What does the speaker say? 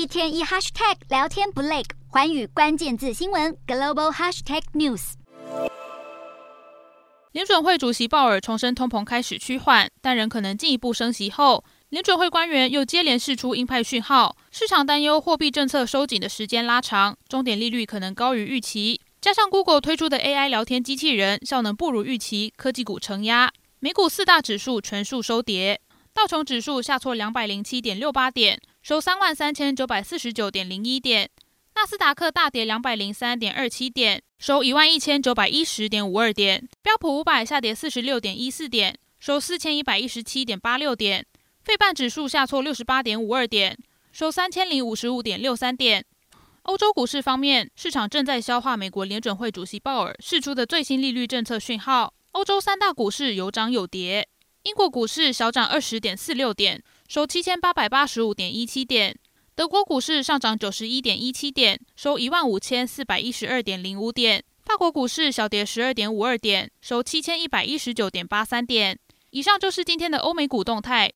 一天一 hashtag 聊天不累，环宇关键字新闻 global hashtag news。联准会主席鲍尔重申通膨开始趋缓，但仍可能进一步升息后，联准会官员又接连释出鹰派讯号，市场担忧货币政策收紧的时间拉长，终点利率可能高于预期。加上 Google 推出的 AI 聊天机器人效能不如预期，科技股承压，美股四大指数全数收跌，道琼指数下挫两百零七点六八点，收三万三千九百四十九点零一点。纳斯达克大跌两百零三点二七点，收一万一千九百一十点五二点；标普五百下跌四十六点一四点，收四千一百一十七点八六点；费半指数下挫六十八点五二点，收三千零五十五点六三点。欧洲股市方面，市场正在消化美国联准会主席鲍尔释出的最新利率政策讯号。欧洲三大股市有涨有跌，英国股市小涨二十点四六点，收七千八百八十五点一七点。德国股市上涨九十一点一七点，收一万五千四百一十二点零五点。法国股市小跌十二点五二点，收七千一百一十九点八三点。以上就是今天的欧美股动态。